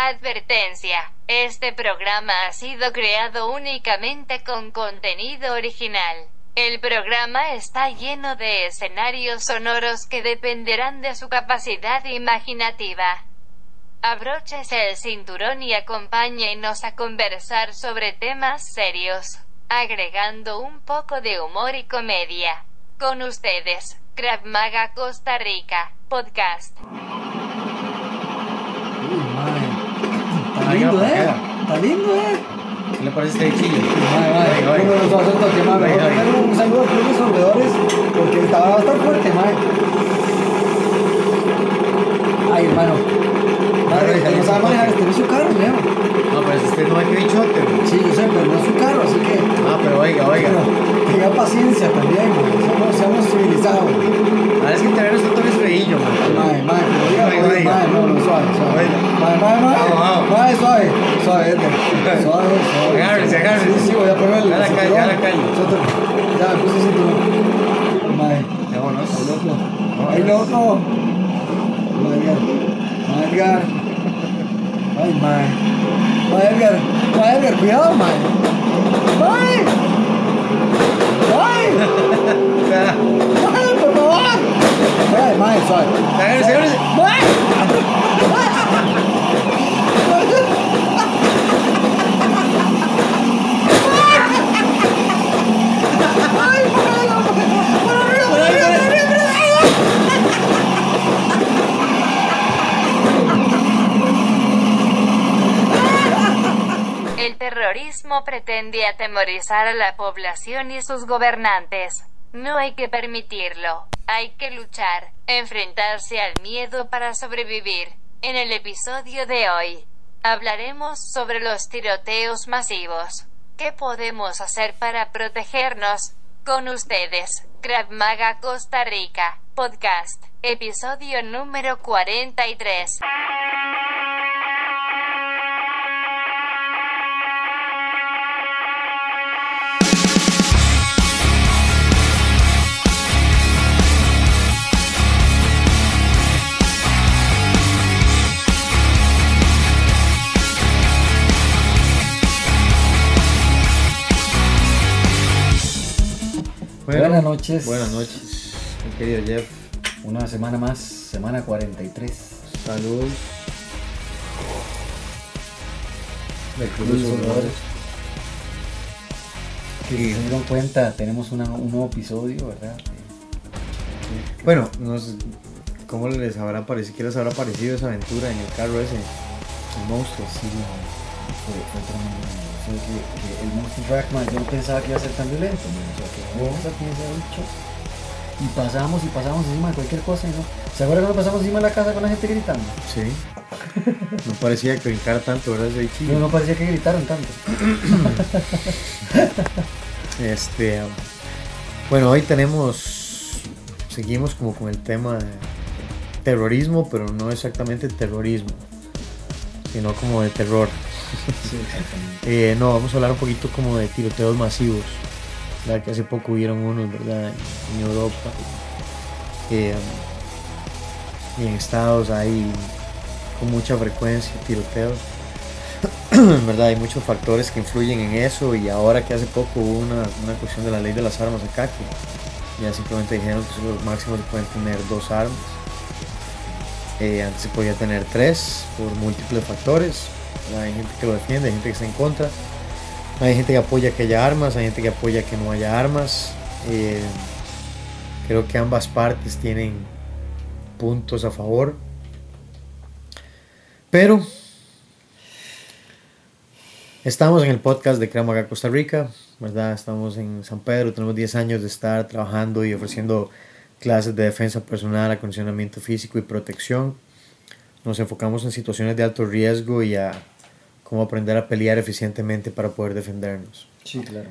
Advertencia. Este programa ha sido creado únicamente con contenido original. El programa está lleno de escenarios sonoros que dependerán de su capacidad imaginativa. Abróchese el cinturón y acompáñenos a conversar sobre temas serios, agregando un poco de humor y comedia. Con ustedes, Krav Costa Rica, podcast. Está lindo, ¿eh? Está lindo, ¿eh? ¿Qué le parece este bichillo? Vale, vale. Vamos a oiga. darle un saludo a todos los sorbedores porque estaba bastante fuerte, madre. Ay, hermano. No sabe oiga. manejar, este no es su carro, Leo. No, pero este bichote, güey. Sí, yo sé, pero no es su carro, así que. Ah, pero oiga, oiga. Bueno, tenga paciencia también, madre. Seamos, civilizados. Ahora es que tener este toque es feillo, man. Madre, madre, pero no, no, suave, suave. Madre, madre, madre. Madre, suave, suave. Suave, suave. Agárrese, agárrese. Sí, sí, voy a poner el Ya la calle, ya la calle. Ya, me puse cinturón. Madre. Vámonos. Loco. Ay, loco. Madre, Edgar. Madre, Edgar. Ay, madre. Madre, Edgar. Madre, Edgar, cuidado, madre. Madre. Madre. Ya. Madre, por favor. Madre, madre, suave. Agárrese, agárrese. Madre. Terrorismo pretende atemorizar a la población y sus gobernantes. No hay que permitirlo. Hay que luchar, enfrentarse al miedo para sobrevivir. En el episodio de hoy, hablaremos sobre los tiroteos masivos. ¿Qué podemos hacer para protegernos? Con ustedes, Krav Maga Costa Rica, podcast, episodio número 43. Buenas noches. Buenas noches, mi querido Jeff. Una semana más, semana 43. Salud. De Cruz Cruz Soldadores. Soldadores. Que si se dieron cuenta, tenemos una- un nuevo episodio, ¿verdad? Bueno, no sé cómo les habrá parecido, qué les habrá parecido esa aventura en el carro ese, el monstruo. Sí, no, fue, fue tremendo. Fue que, que el Monster Truck, man, yo no pensaba que iba a ser tan violento, man. o sea, que no pensaba que iba a ser mucho. Y pasamos y pasamos encima de cualquier cosa y no. ¿Se acuerdan cuando pasamos encima de la casa con la gente gritando? Sí. No parecía que brincara tanto, ¿verdad? Ese bichillo. No, no parecía que gritaron tanto. Este, bueno, hoy tenemos, seguimos como con el tema de terrorismo, pero no exactamente terrorismo, sino como de terror. Eh, no, vamos a hablar un poquito como de tiroteos masivos, ¿verdad? que hace poco hubieron unos, ¿verdad? En Europa eh, en Estados hay con mucha frecuencia tiroteos. ¿verdad? Hay muchos factores que influyen en eso y ahora que hace poco hubo una, una cuestión de la ley de las armas acá que ya simplemente dijeron que solo máximo se pueden tener dos armas. Eh, antes se podía tener tres por múltiples factores. Hay gente que lo defiende, hay gente que está en contra. Hay gente que apoya que haya armas, hay gente que apoya que no haya armas. Eh, creo que ambas partes tienen puntos a favor. Pero Estamos en el podcast de Cramaga Costa Rica, ¿verdad? Estamos en San Pedro, tenemos 10 años de estar trabajando y ofreciendo clases de defensa personal, acondicionamiento físico y protección. Nos enfocamos en situaciones de alto riesgo y a cómo aprender a pelear eficientemente para poder defendernos. Sí, claro.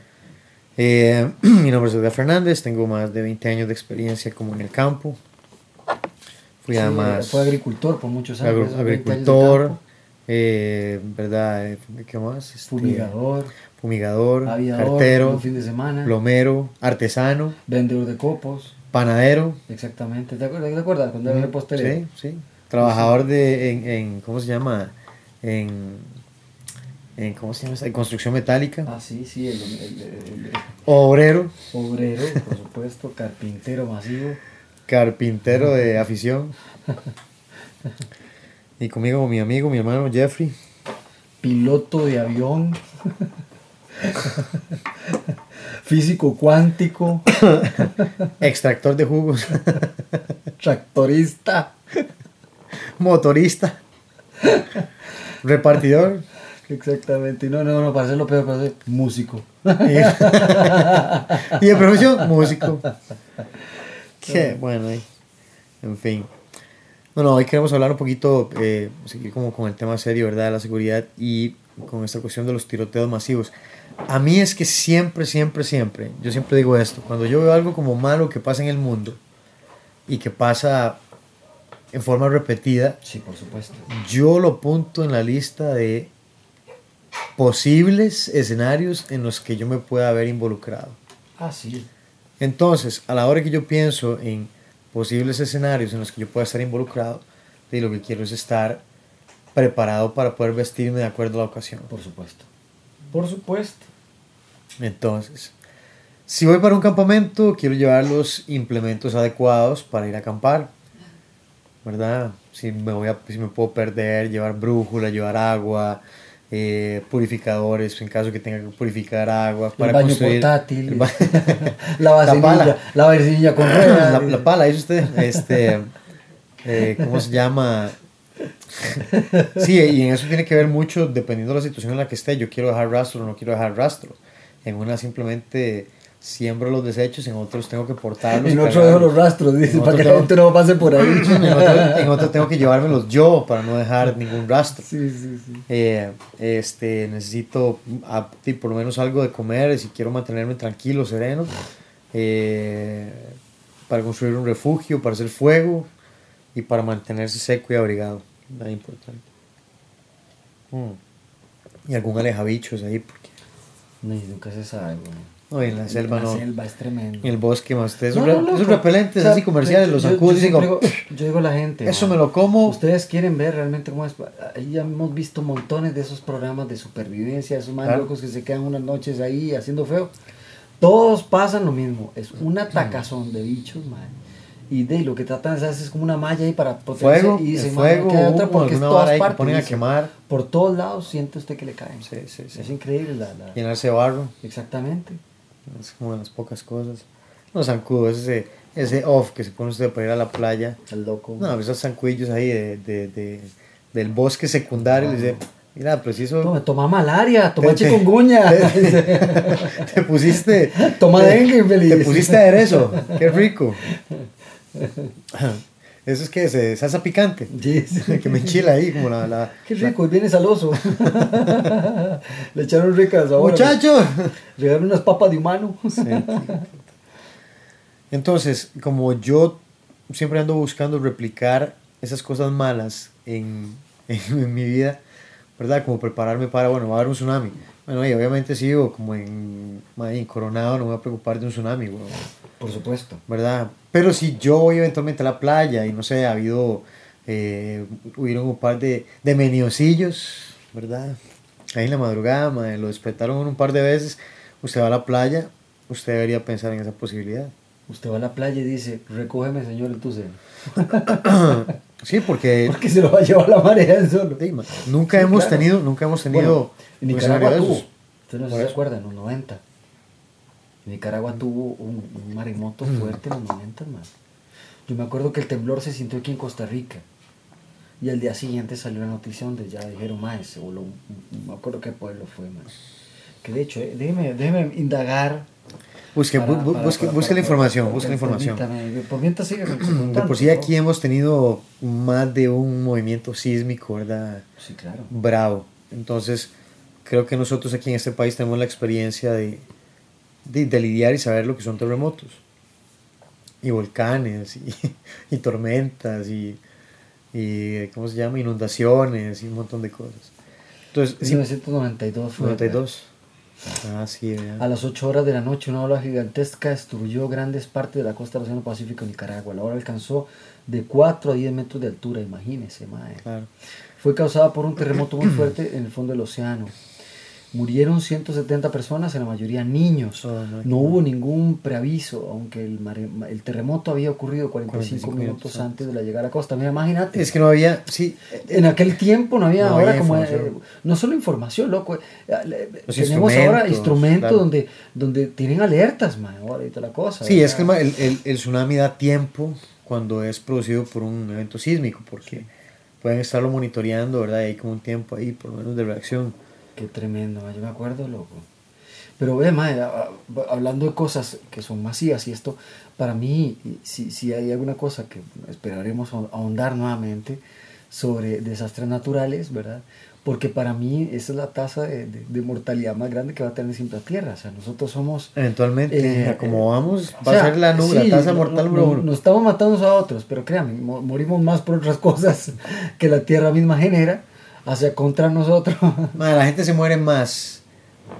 Eh, mi nombre es Edgar Fernández, tengo más de 20 años de experiencia como en el campo. Fui Sí, además fue agricultor por muchos años. agru- esos 20 años de agricultor, eh, ¿verdad? Eh, ¿Qué más? Este, fumigador, fumigador, aviador, cartero, fines de semana, plomero, artesano, vendedor de copos, panadero. exactamente. ¿Te acuerdas? ¿Te acuerdas cuando era repostería? Sí, sí. Trabajador de, en, en, ¿cómo se llama? en, en ¿cómo se llama? esa? En construcción metálica. Ah, sí, sí, el, el- el- el Obrero, obrero, por supuesto, carpintero masivo. carpintero de afición. Y conmigo mi amigo, mi hermano Jeffrey. piloto de avión, físico cuántico, Extractor de jugos. tractorista. Motorista. Repartidor. Exactamente. No, no, no, para hacerlo peor, para ser músico. Y, de profesión, músico. Qué bueno, eh. en fin. Bueno, hoy queremos hablar un poquito, eh, seguir como con el tema serio, ¿verdad? De la seguridad y con esta cuestión de los tiroteos masivos. A mí es que siempre, siempre, siempre, yo siempre digo esto, cuando yo veo algo como malo que pasa en el mundo y que pasa en forma repetida, Sí, por supuesto. yo lo apunto en la lista de posibles escenarios en los que yo me pueda haber involucrado. Ah, sí. Entonces, a la hora que yo pienso en posibles escenarios en los que yo pueda estar involucrado, y lo que quiero es estar preparado para poder vestirme de acuerdo a la ocasión. Por supuesto. Por supuesto. Entonces, si voy para un campamento, quiero llevar los implementos adecuados para ir a acampar. ¿Verdad? Si me, voy a, si me puedo perder, llevar brújula, llevar agua, eh, purificadores, en caso que tenga que purificar agua. el baño portátil. el ba- la vaselilla. pala. La vaselilla con ruedas. la, la pala, dice usted. Este, eh, ¿Cómo se llama? Sí, y en eso tiene que ver mucho dependiendo de la situación en la que esté. Yo quiero dejar rastro o no quiero dejar rastro. En una simplemente siembro los desechos, en otros tengo que portarlos. y En otro dejo los rastros, dice, para que la gente no pase por ahí. En otro, en otro tengo que llevármelos yo para no dejar ningún rastro. Sí, sí, sí. Eh, este, necesito ah, sí, por lo menos algo de comer si quiero mantenerme tranquilo, sereno, eh, para construir un refugio, para hacer fuego y para mantenerse seco y abrigado. Nada importante. Mm. Y algún alejabichos ahí, porque nunca se sabe, güey. No, en la selva la no. selva es tremendo. En el bosque más. Ustedes No, no, esos repelentes o sea, así comerciales, los yo- yo sacudes y siempre digo, yo digo a la gente. eso ma, me lo como. Ustedes quieren ver realmente cómo es. Ahí ya hemos visto montones de esos programas de supervivencia, esos más Claro. locos que se quedan unas noches ahí haciendo feo. Todos pasan lo mismo. Es una tacazón de bichos, man. Y de lo que tratan de hacer es como una malla ahí para protegerse. Fuego, y dicen, fuego, "Man, queda otra porque es todas partes", ponen a quemar. Por todos lados siente usted que le caen. Sí, sí, sí. Es increíble la, la- Llenarse de barro. Exactamente. Es como de las pocas cosas. Los zancudos, ese, ese off que se pone usted para ir a la playa. El loco. No, esos zancuillos ahí de, de, de- del bosque secundario. Dice, mira, pero si eso. Toma, toma malaria, toma Te- te- chikungunya. te pusiste. Toma te- dengue, infeliz. Te pusiste aderezo. Qué rico. Eso es que se salsa picante. Sí, sí. Que me enchila ahí, como la. la Qué rico, y viene saloso. Le echaron ricas ahora. ¡Muchacho! Regalan unas papas de humano. Sí. Entonces, como yo siempre ando buscando replicar esas cosas malas en, en mi vida, ¿verdad? Como prepararme para, bueno, va a haber un tsunami. Bueno, y obviamente sigo como en, en Coronado, no me voy a preocupar de un tsunami, weón, Por supuesto. ¿verdad? Pero si yo voy eventualmente a la playa y no sé, ha habido, eh, hubieron un par de, de meniosillos, ¿verdad? Ahí en la madrugada, madre, lo despertaron un par de veces, usted va a la playa, usted debería pensar en esa posibilidad. Usted va a la playa y dice, recógeme, señor, el tucen. Sí, porque Porque se lo va a llevar la marea solo. sí, nunca Sí, hemos claro. tenido, nunca hemos tenido Nicaragua. Usted no se acuerda, en los 90. Nicaragua tuvo un, un maremoto fuerte en los 90, man. Yo me acuerdo que el temblor se sintió aquí en Costa Rica. Y al día siguiente salió la noticia donde ya dijeron, más, se voló. No me acuerdo qué pueblo fue, man. Que de hecho, eh, déjeme, déjeme indagar. Busque, para- bu- bu- para- busque, para- busque la información, busque la información. Por mientras sigue De por sí aquí hemos tenido más de un movimiento sísmico, ¿verdad? Sí, claro. Bravo. Entonces, creo que nosotros aquí en este país tenemos la experiencia de, de, de lidiar y saber lo que son terremotos. Y volcanes, y, y tormentas, y, y, ¿cómo se llama? Inundaciones, y un montón de cosas. Entonces, sí, 1992 fue. 92. Ah, sí. A las 8 horas de la noche, una ola gigantesca destruyó grandes partes de la costa del Océano Pacífico en Nicaragua. La ola alcanzó de 4 a 10 metros de altura, imagínese, mae. Claro. Fue causada por un terremoto muy fuerte en el fondo del océano. Murieron 170 personas, en la mayoría niños. Oh, no, No hubo ningún preaviso, aunque el, mare- el terremoto había ocurrido 45, 45 minutos minutos antes de la llegada a la costa. Mira, imagínate. Es que no había, sí, En aquel tiempo no había No ahora había como eh, no solo información, loco. eh, Los tenemos ahora instrumentos, claro. donde, donde tienen alertas, man, ahora y toda la cosa. Sí, es que el, ¿verdad? ma- el, el- el tsunami da tiempo cuando es producido por un evento sísmico, porque pueden estarlo monitoreando, ¿verdad? Y hay como un tiempo ahí, por lo menos, de reacción. Qué tremendo, yo me acuerdo, loco. Pero ve, madre, hablando de cosas que son masivas y esto, para mí, si, si hay alguna cosa que esperaremos ahon- ahondar nuevamente sobre desastres naturales, ¿verdad? Porque para mí esa es la tasa de, de- de mortalidad más grande que va a tener siempre la Tierra. O sea, nosotros somos... Eventualmente, Eh, como eh, vamos, o va sea, a ser la, nu- la sí, tasa mortal no- número no- uno. Nos estamos matando a otros, pero créanme, mo- morimos más por otras cosas que la Tierra misma genera hacia contra nosotros. La gente se muere más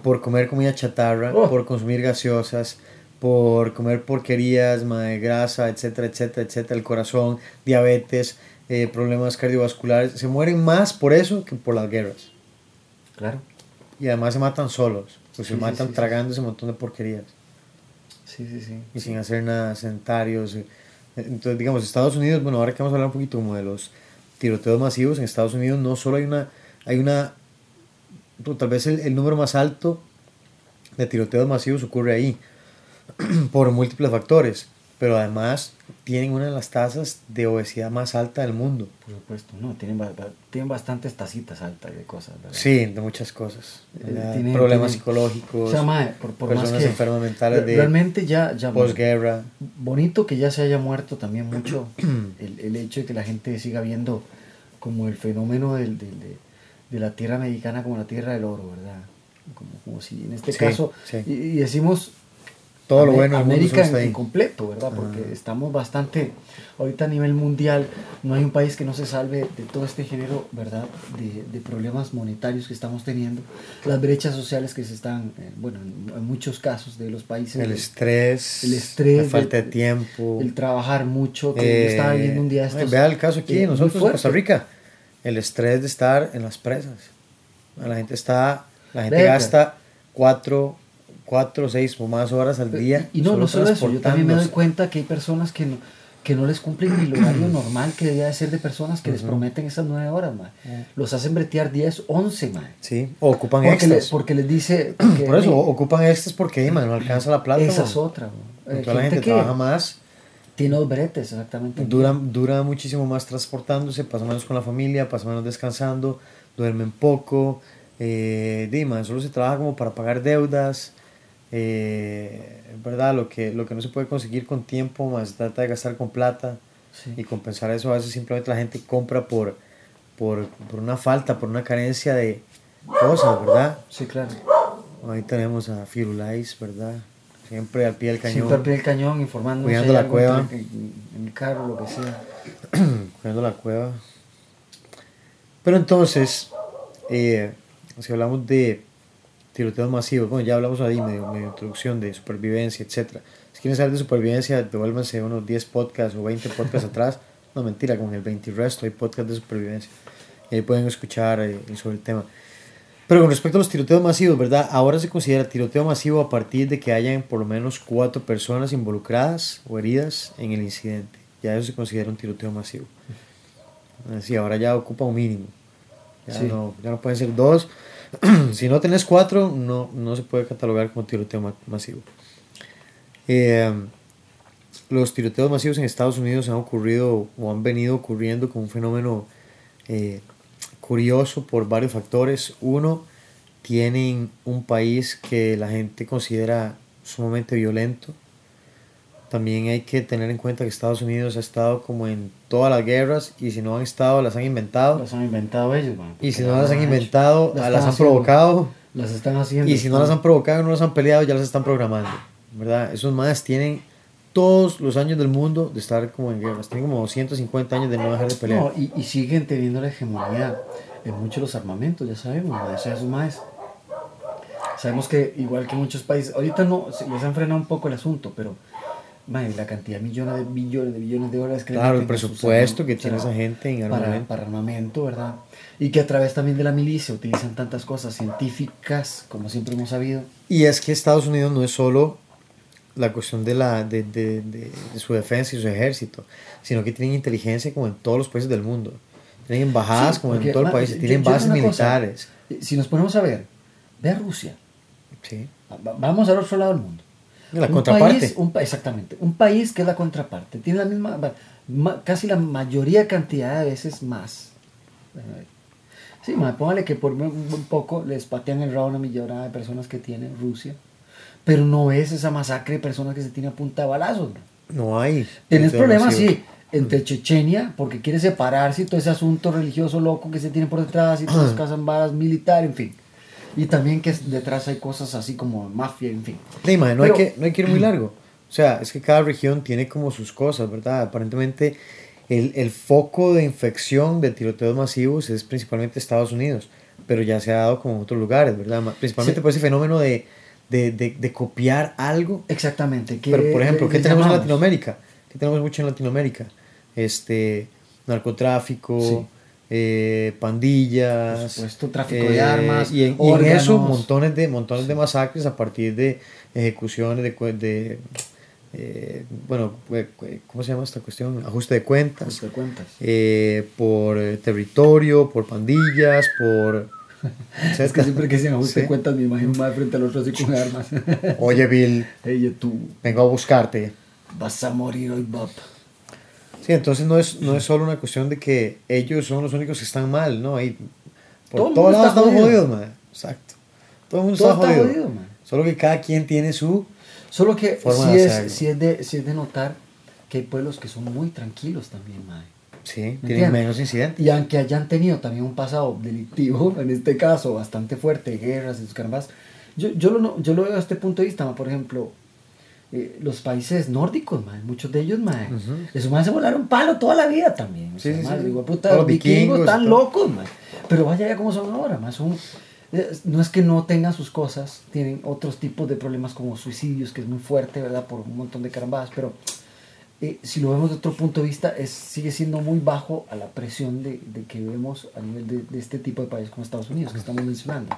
por comer comida chatarra, Oh. por consumir gaseosas, por comer porquerías, ma, de grasa, etcétera, etcétera, etcétera, el corazón, diabetes, eh, problemas cardiovasculares. Se mueren más por eso que por las guerras. claro. Y además se matan solos, pues Sí, se matan sí, sí. tragando ese montón de porquerías Sí, sí, sí. y sin hacer nada, sedentarios. eh. Entonces, digamos, Estados Unidos, bueno, ahora que vamos a hablar un poquito como de los tiroteos masivos, en Estados Unidos no solo hay una, hay una, pues, tal vez el, el número más alto de tiroteos masivos ocurre ahí, por múltiples factores, pero además tienen una de las tasas de obesidad más alta del mundo. Por supuesto, no, tienen, tienen bastantes tacitas altas de cosas, ¿verdad? Sí, de muchas cosas. Eh, tienen- Problemas tienen- psicológicos, O sea, mae, por, por más personas que enfermas mentales de realmente ya, ya posguerra. bonito que ya se haya muerto también mucho el, el hecho de que la gente siga viendo como el fenómeno del, del- de, de la tierra americana como la tierra del oro, ¿verdad? Como, como si en este Sí, caso, sí. y, y decimos Todo lo bueno América en, ahí. completo, ¿verdad? Porque Ajá. estamos bastante, ahorita a nivel mundial, no hay un país que no se salve de todo este género, ¿verdad? De, de problemas monetarios que estamos teniendo, las brechas sociales que se están, eh, bueno, en, muchos casos de los países, El estrés, el estrés, la falta de el- tiempo. el trabajar mucho, que Eh, estaba viendo un día ay, estos, Vea el caso aquí, eh, nosotros en. Costa Rica. El estrés de estar en las presas. La gente está, la gente Verga. gasta cuatro, cuatro, seis o más horas al día. Y, y no, no solo eso, yo también me doy cuenta que hay personas que no, que no les cumplen el horario normal que debía de ser de personas que les Ujú. prometen esas nueve horas, man. Ujú. Los hacen bretear 10, 11, man. Sí, o ocupan Porque, extras. le- porque les dice... que- Por eso, ocupan extras porque man, no alcanza la plata. Esa man. es otra, man. Eh, la gente que trabaja más, tiene dos bretes, exactamente. dura, dura muchísimo más transportándose, pasa menos con la familia, pasa menos descansando, duermen poco. Eh, di, man, solo se trabaja como para pagar deudas. Eh, ¿Verdad? Lo que, lo que no se puede conseguir con tiempo, más se trata de gastar con plata. Sí. Y compensar eso, a veces simplemente la gente compra por, por, por una falta, por una carencia de cosas, ¿verdad? Sí, claro. Ahí tenemos a Firulais, ¿verdad? Siempre al pie del cañón, Siempre al pie del cañón, informando Cuidando la cueva. En, en el carro, lo que sea. cuidando la cueva. Pero entonces, eh, si hablamos de tiroteos masivos, bueno, ya hablamos ahí medio, medio introducción de supervivencia, etcétera. Si quieren saber de supervivencia, devuélvanse unos 10 podcasts o 20 podcasts atrás. No, mentira, con el 20 y resto hay podcasts de supervivencia. Y ahí pueden escuchar eh, sobre el tema. Pero con respecto a los tiroteos masivos, ¿verdad? Ahora se considera tiroteo masivo a partir de que hayan por lo menos cuatro personas involucradas o heridas en el incidente. Ya eso se considera un tiroteo masivo. Así, ahora ya ocupa un mínimo. Ya, Sí. no, ya no pueden ser dos. si no tenés cuatro, no, no se puede catalogar como tiroteo ma- masivo. Eh, los tiroteos masivos en Estados Unidos han ocurrido o han venido ocurriendo como un fenómeno eh, curioso por varios factores. Uno, tienen un país que la gente considera sumamente violento. También hay que tener en cuenta que Estados Unidos ha estado como en todas las guerras y si no han estado, las han inventado. Las han inventado ellos, man. Y si no las han inventado, Las las, han haciendo. provocado. Las están haciendo. Y si no las han provocado, no las han peleado, ya las están programando. ¿Verdad? Esos más tienen todos los años del mundo de estar como en guerras. Tienen como 150 años de no dejar de pelear. No, y, y siguen teniendo la hegemonía en muchos de los armamentos, ya sabemos, man. o sea, esos más Sabemos que igual que muchos países, ahorita no, se les han frenado un poco el asunto, pero madre, la cantidad de millones de billones de billones de dólares que Claro, el presupuesto que tiene esa gente en para, armamento. para armamento, ¿verdad? Y que a través también de la milicia utilizan tantas cosas científicas, como siempre hemos sabido. Y es que Estados Unidos no es solo la cuestión de, la, de, de- de- de su defensa y su ejército, sino que tienen inteligencia como en todos los países del mundo. Tienen embajadas Sí, como en todo el país, yo- tienen yo bases una cosa, militares. eh, Si nos ponemos a ver, ve a Rusia, Sí. va- vamos al otro lado del mundo. La Un contraparte. país- un exactamente, un país que es la contraparte, tiene la misma, ma- casi la mayoría cantidad de veces más. Eh, Sí, póngale que por un poco les patean el rabo a una millonada de personas que tiene Rusia, pero no es esa masacre de personas que se tiene a punta de balazos. ma. No hay. Tienes problemas, sí, entre Chechenia, porque quiere separarse y todo ese asunto religioso loco que se tiene por detrás y todas las casas balas militar, en fin. Y también que detrás hay cosas así como mafia, en fin. Sí, mae, no, Pero- hay que, no hay que ir muy largo. O sea, es que cada región tiene como sus cosas, ¿verdad? Aparentemente el, el foco de infección de tiroteos masivos es principalmente Estados Unidos, pero ya se ha dado como en otros lugares, ¿verdad? Principalmente Sí. por ese fenómeno de, de, de, de copiar algo. Exactamente. Pero, por ejemplo, ¿qué tenemos en llamamos? Latinoamérica? ¿Qué tenemos mucho en Latinoamérica? Este, narcotráfico, Sí. Eh, pandillas, Por supuesto, tráfico de armas, y en, y en eso montones de montones de masacres a partir de ejecuciones de, de eh, bueno, ¿cómo se llama esta cuestión? Ajuste de cuentas. Pues te cuentas. eh, por eh, territorio, por pandillas, por... Es que siempre que se ajuste Sí. cuentas me imagino más frente al otro así con armas. Oye, Bill, tú vengo a buscarte. vas a morir hoy, Bob. Sí, entonces no es, no es solo una cuestión de que ellos son los únicos que están mal, ¿no? Ahí, por Todo todos lados estamos jodido. jodidos, man. Exacto. Todo el mundo Todo está, está jodido. jodido, man. Solo que cada quien tiene su... Solo que Forma sí de es, sí, es de, sí es de notar que hay pueblos que son muy tranquilos también, madre. Sí, ¿Me tienen entiendes? menos incidentes. Y aunque hayan tenido también un pasado delictivo, en este caso bastante fuerte, guerras y sus carambas, yo, yo, lo, no- yo lo veo desde este punto de vista, ma, por ejemplo, eh, los países nórdicos, ma, muchos de ellos, ma, Ujú. esos más se volaron palo toda la vida también. O Sí, sea, sí, ma, sí. digo, puta, los vikingos están todo. locos, ma. pero vaya ya como son ahora, ma, son, eh, no es que no tengan sus cosas, tienen otros tipos de problemas como suicidios, que es muy fuerte, ¿verdad? Por un montón de carambadas, pero eh, si lo vemos de otro punto de vista, es, sigue siendo muy bajo a la presión de, de que vemos a nivel de, de este tipo de países como Estados Unidos, que estamos mencionando.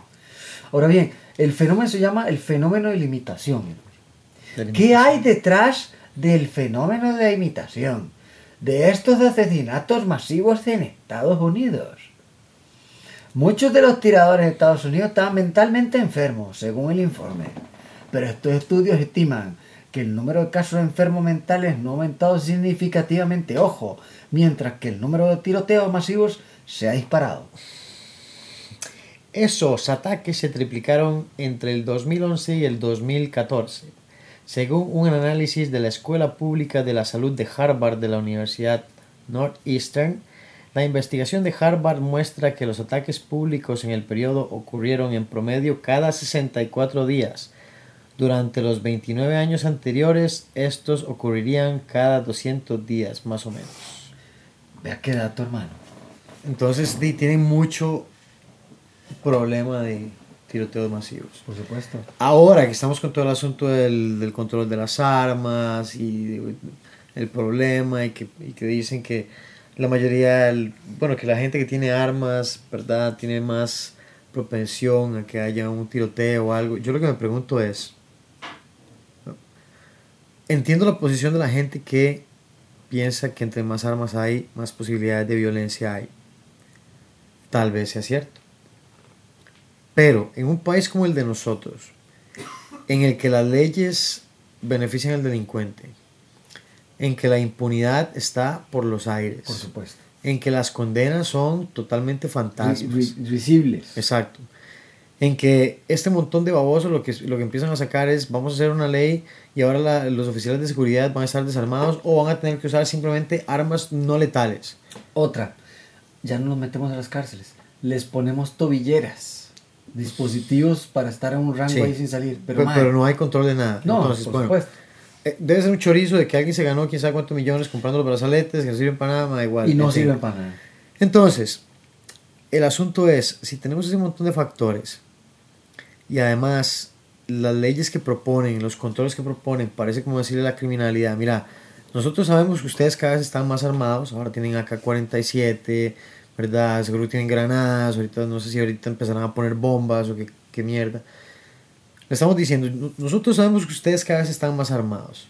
Ahora bien, el fenómeno se llama el fenómeno de la imitación. ¿Qué hay detrás del fenómeno de la imitación? De estos asesinatos masivos en Estados Unidos. Muchos de los tiradores de Estados Unidos estaban mentalmente enfermos, según el informe. Pero estos estudios estiman que el número de casos de enfermos mentales no ha aumentado significativamente, ojo, mientras que el número de tiroteos masivos se ha disparado. Esos ataques se triplicaron entre el 2011 y el 2014, según un análisis de la Escuela Pública de la Salud de Harvard de la Universidad Northeastern. La investigación de Harvard muestra que los ataques públicos en el periodo ocurrieron en promedio cada 64 días. Durante los 29 años anteriores, estos ocurrirían cada 200 días, más o menos. Vea qué dato, hermano. Entonces, tienen mucho problema de tiroteos masivos. Por supuesto. Ahora que estamos con todo el asunto del, del control de las armas y el problema y que, y que dicen que la mayoría, el- bueno, que la gente que tiene armas, ¿verdad? Tiene más propensión a que haya un tiroteo o algo. Yo lo que me pregunto es, ¿no? entiendo la posición de la gente que piensa que entre más armas hay, más posibilidades de violencia hay. Tal vez sea cierto. Pero en un país como el de nosotros, en el que las leyes benefician al delincuente, en que la impunidad está por los aires, Por supuesto. en que las condenas son totalmente fantasmas. Risibles. Exacto. En que este montón de babosos lo que, lo que empiezan a sacar es vamos a hacer una ley y ahora la- los oficiales de seguridad van a estar desarmados o van a tener que usar simplemente armas no letales. Otra, ya no nos metemos a las cárceles. Les ponemos tobilleras, dispositivos para estar en un rango Sí. ahí sin salir. Pero, Pero, pero no hay control de nada. no, Entonces, por bueno, supuesto. eh, debe ser un chorizo de que alguien se ganó quién sabe cuántos millones comprando los brazaletes que no sirven para nada, igual. Y no sirven para nada. Entonces, el asunto es, si tenemos ese montón de factores y además las leyes que proponen, los controles que proponen, parece como decirle a la criminalidad, mira, nosotros sabemos que ustedes cada vez están más armados, ahora tienen AK-47, ¿verdad? Seguro tienen granadas, ahorita no sé si ahorita empezarán a poner bombas o qué, qué mierda. Le estamos diciendo, nosotros sabemos que ustedes cada vez están más armados,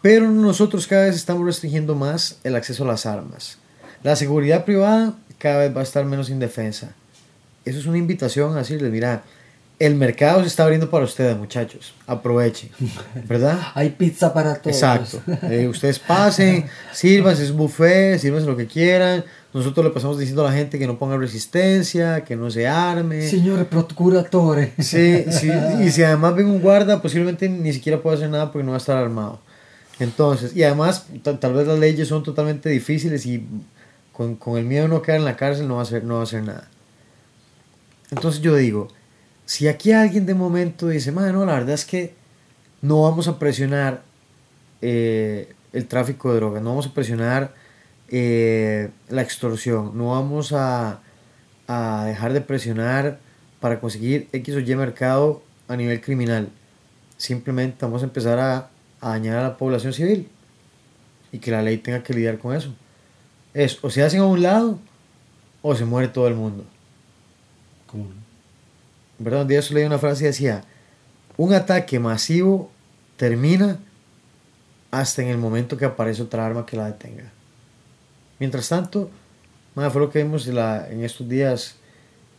pero nosotros cada vez estamos restringiendo más el acceso a las armas. La seguridad privada cada vez va a estar menos indefensa. Eso es una invitación a decirles, mira, el mercado se está abriendo para ustedes, muchachos. Aprovechen, ¿verdad? Hay pizza para todos. Exacto. Eh, ustedes pasen, sirvan, es buffet, sirvan lo que quieran. Nosotros le pasamos diciendo a la gente que no ponga resistencia, que no se arme. Señor procuratore. Sí, sí, y si además ven un guarda, posiblemente ni siquiera pueda hacer nada porque no va a estar armado. Entonces, y además, tal, tal vez las leyes son totalmente difíciles y con, con, el miedo de no quedar en la cárcel no va, a hacer, no va a hacer nada. Entonces yo digo, si aquí alguien de momento dice, no, la verdad es que no vamos a presionar eh, el tráfico de drogas, no vamos a presionar eh, la extorsión, no vamos a, a, dejar de presionar para conseguir X o Y mercado a nivel criminal. Simplemente vamos a empezar a, a dañar a la población civil y que la ley tenga que lidiar con eso. Es o se hacen a un lado o se muere todo el mundo. ¿Cómo? ¿Verdad? Un día yo leí una frase y decía, un ataque masivo termina hasta en el momento que aparece otra arma que la detenga. Mientras tanto, madre, fue lo que vimos la, en estos días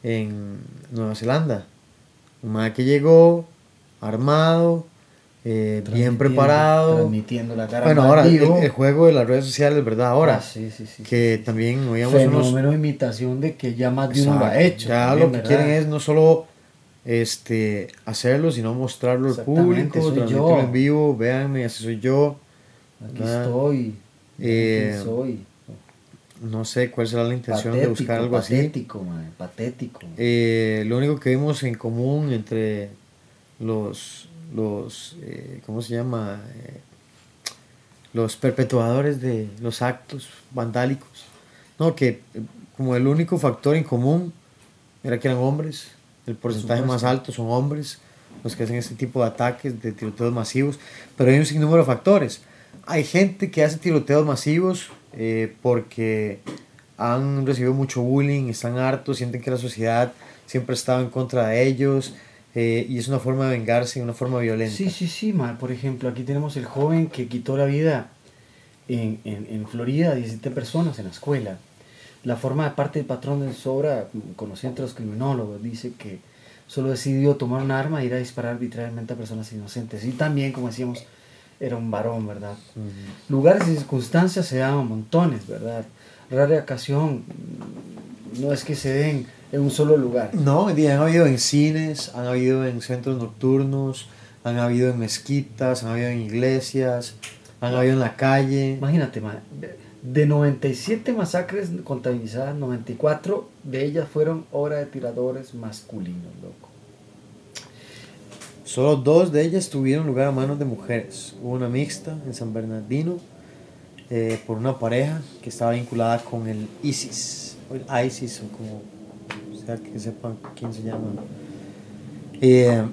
en Nueva Zelanda. Un madre que llegó armado, eh, bien preparado. Transmitiendo la cara bueno, ahora el, el, juego de las redes sociales, ¿verdad? Ahora, Ah, sí, sí, sí, que también oíamos Fenómeno unos... de imitación de que ya más de uno lo ha Exacto. hecho. Ya también, lo que ¿verdad? quieren es no solo este hacerlo, sino mostrarlo al público, transmitirlo yo. en vivo, véanme, así soy yo. Aquí ¿verdad? estoy. Eh, soy. No sé cuál será la intención de buscar algo así. patético, man, patético. Eh, lo único que vimos en común entre los, los eh, ¿cómo se llama? Eh, los perpetuadores de los actos vandálicos. No, que como el único factor en común era que eran hombres. El porcentaje más alto son hombres los que hacen este tipo de ataques, de tiroteos masivos. Pero hay un sinnúmero de factores. Hay gente que hace tiroteos masivos eh, porque han recibido mucho bullying, están hartos, sienten que la sociedad siempre ha estado en contra de ellos eh, y es una forma de vengarse, una forma violenta. Sí, sí, sí, man. Por ejemplo, aquí tenemos el joven que quitó la vida en, en, en Florida a 17 personas en la escuela. La forma de parte del patrón de su obra, conocido entre los criminólogos, dice que solo decidió tomar un arma e ir a disparar arbitrariamente a personas inocentes. Y también, como decíamos, era un varón, ¿verdad? Lugares y circunstancias se dan a montones, ¿verdad? Rara ocasión, no es que se den en un solo lugar. No, han habido en cines, han habido en centros nocturnos, han habido en mezquitas, han habido en iglesias, han habido en la calle. Imagínate, man, de 97 masacres contabilizadas, 94 de ellas fueron obra de tiradores masculinos, loco. Solo dos de ellas tuvieron lugar a manos de mujeres. Hubo una mixta en San Bernardino eh, por una pareja que estaba vinculada con el ISIS, o el ISIS, o como sea que sepan quién se llama. Eh,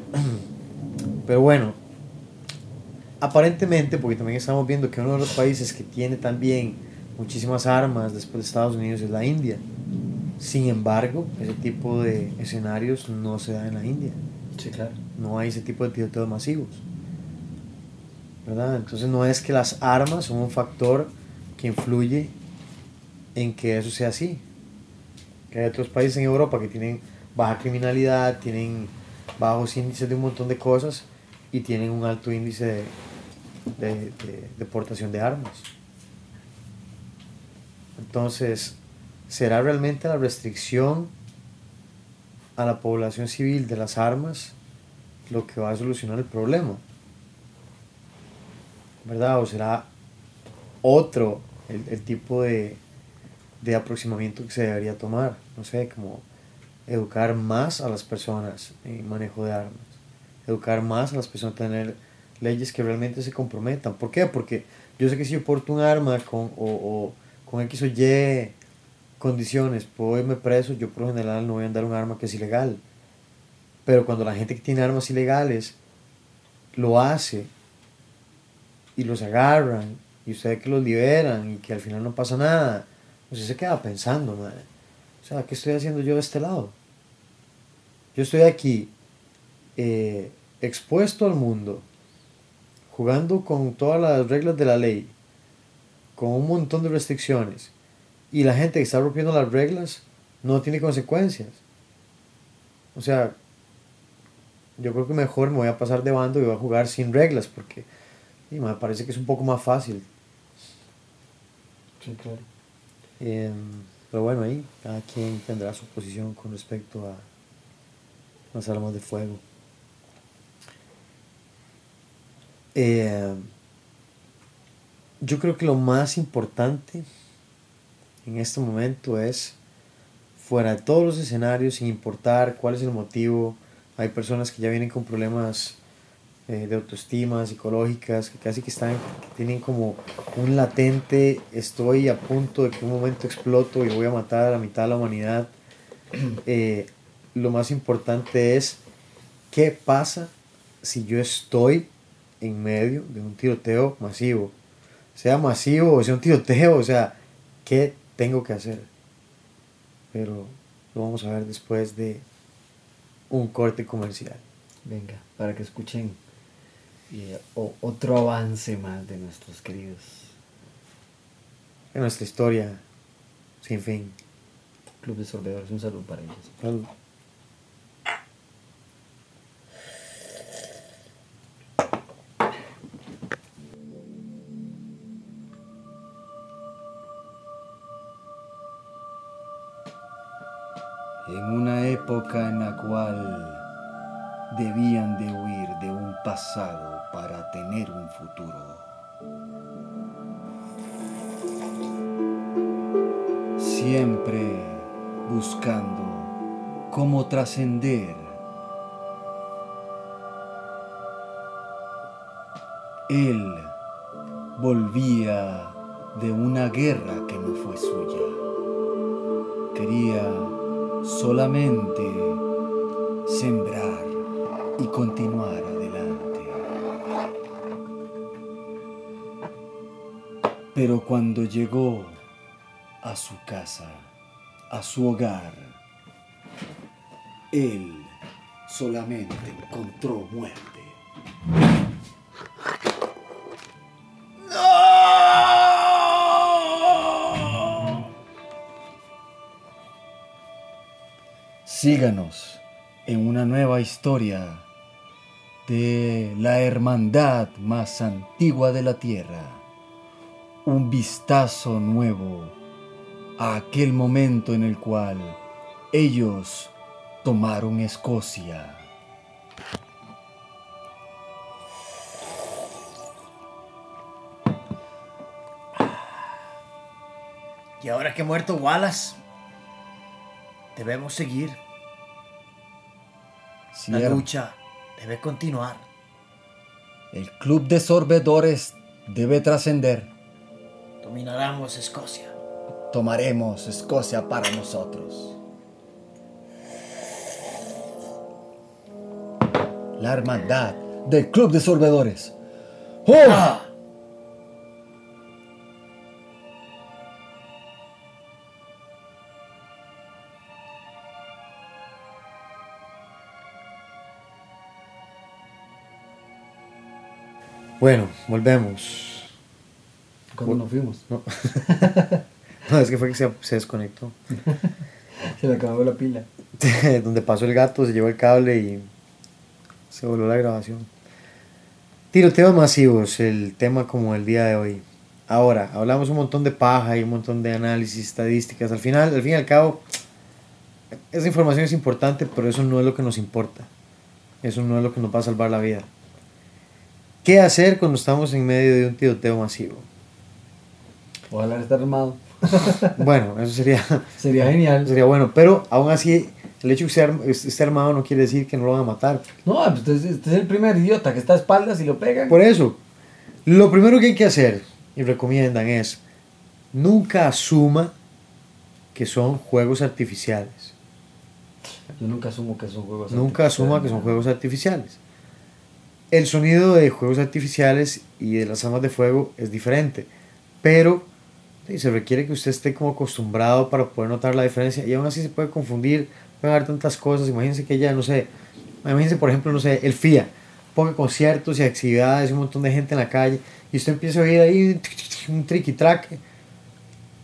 pero bueno, aparentemente, porque también estamos viendo que uno de los países que tiene también muchísimas armas después de Estados Unidos es la India. Sin embargo, ese tipo de escenarios no se da en la India Sí, claro. no hay ese tipo de tiroteos masivos. ¿Verdad? Entonces no es que las armas son un factor que influye en que eso sea así. Que hay otros países en Europa que tienen baja criminalidad, tienen bajos índices de un montón de cosas y tienen un alto índice de, de, de deportación de armas. Entonces, ¿será realmente la restricción a la población civil de las armas lo que va a solucionar el problema? ¿Verdad? ¿O será otro el, el tipo de, de aproximamiento que se debería tomar? No sé, como educar más a las personas en manejo de armas, educar más a las personas a tener leyes que realmente se comprometan. ¿Por qué? Porque yo sé que si yo porto un arma con, o, o con X o Y condiciones, puedo irme preso, yo por lo general no voy a andar un arma que es ilegal. Pero cuando la gente que tiene armas ilegales lo hace y los agarran y ustedes que los liberan y que al final no pasa nada, usted se queda pensando. O sea, ¿qué estoy haciendo yo de este lado? Yo estoy aquí eh, expuesto al mundo, jugando con todas las reglas de la ley, con un montón de restricciones, y la gente que está rompiendo las reglas no tiene consecuencias. O sea, yo creo que mejor me voy a pasar de bando y voy a jugar sin reglas, porque y me parece que es un poco más fácil. Sí, claro. Em, pero bueno, ahí cada quien tendrá su posición con respecto a las armas de fuego. Eh, yo creo que lo más importante en este momento es, fuera de todos los escenarios, sin importar cuál es el motivo, hay personas que ya vienen con problemas eh, de autoestima, psicológicas, que casi que están, tienen como un latente, estoy a punto de que un momento exploto y voy a matar a la mitad de la humanidad. Eh, lo más importante es qué pasa si yo estoy en medio de un tiroteo masivo. Sea masivo o sea un tiroteo, o sea, ¿qué tengo que hacer? Pero lo vamos a ver después de un corte comercial. Venga, para que escuchen eh, o- otro avance más de nuestros queridos En nuestra historia sin fin. Club de Sorbedores. Un saludo para ellos. Salud. En la cual debían de huir de un pasado para tener un futuro. Siempre buscando cómo trascender. Él volvía de una guerra que no fue suya. Quería solamente sembrar y continuar adelante. Pero cuando llegó a su casa, a su hogar, él solamente encontró muerte. Síganos en una nueva historia de la hermandad más antigua de la tierra. Un vistazo nuevo a aquel momento en el cual ellos tomaron Escocia. Y ahora que ha muerto Wallace, debemos seguir. La lucha debe continuar. El club de sorbedores debe trascender. Dominaremos Escocia. Tomaremos Escocia para nosotros. La hermandad del club de sorbedores. ¡Oh! Bueno, volvemos. ¿Cuándo nos fuimos? No, No, es que fue que se, se desconectó. Se le acabó la pila. Donde pasó el gato, se llevó el cable y se volvió la grabación. Tiroteos masivos, el tema como el día de hoy. Ahora, hablamos un montón de paja y un montón de análisis, estadísticas. Al final, al fin y al cabo, esa información es importante, pero eso no es lo que nos importa. Eso no es lo que nos va a salvar la vida. ¿Qué hacer cuando estamos en medio de un tiroteo masivo? Ojalá estar armado. Bueno, eso sería, Sería genial. sería bueno, pero aún así, el hecho de que esté arm- esté armado no quiere decir que no lo van a matar. No, pues usted, usted es el primer idiota que está a espaldas y lo pegan. Por eso, lo primero que hay que hacer, y recomiendan, es nunca asuma que son juegos artificiales. Yo nunca asumo que son juegos Nunca asuma que son juegos artificiales. El sonido de juegos artificiales y de las armas de fuego es diferente, pero sí, se requiere que usted esté como acostumbrado para poder notar la diferencia y aún así se puede confundir, pueden haber tantas cosas, imagínense que ya, no sé, imagínense por ejemplo, no sé, el FIA, ponga conciertos y actividades, un montón de gente en la calle y usted empieza a oír ahí un triqui traque.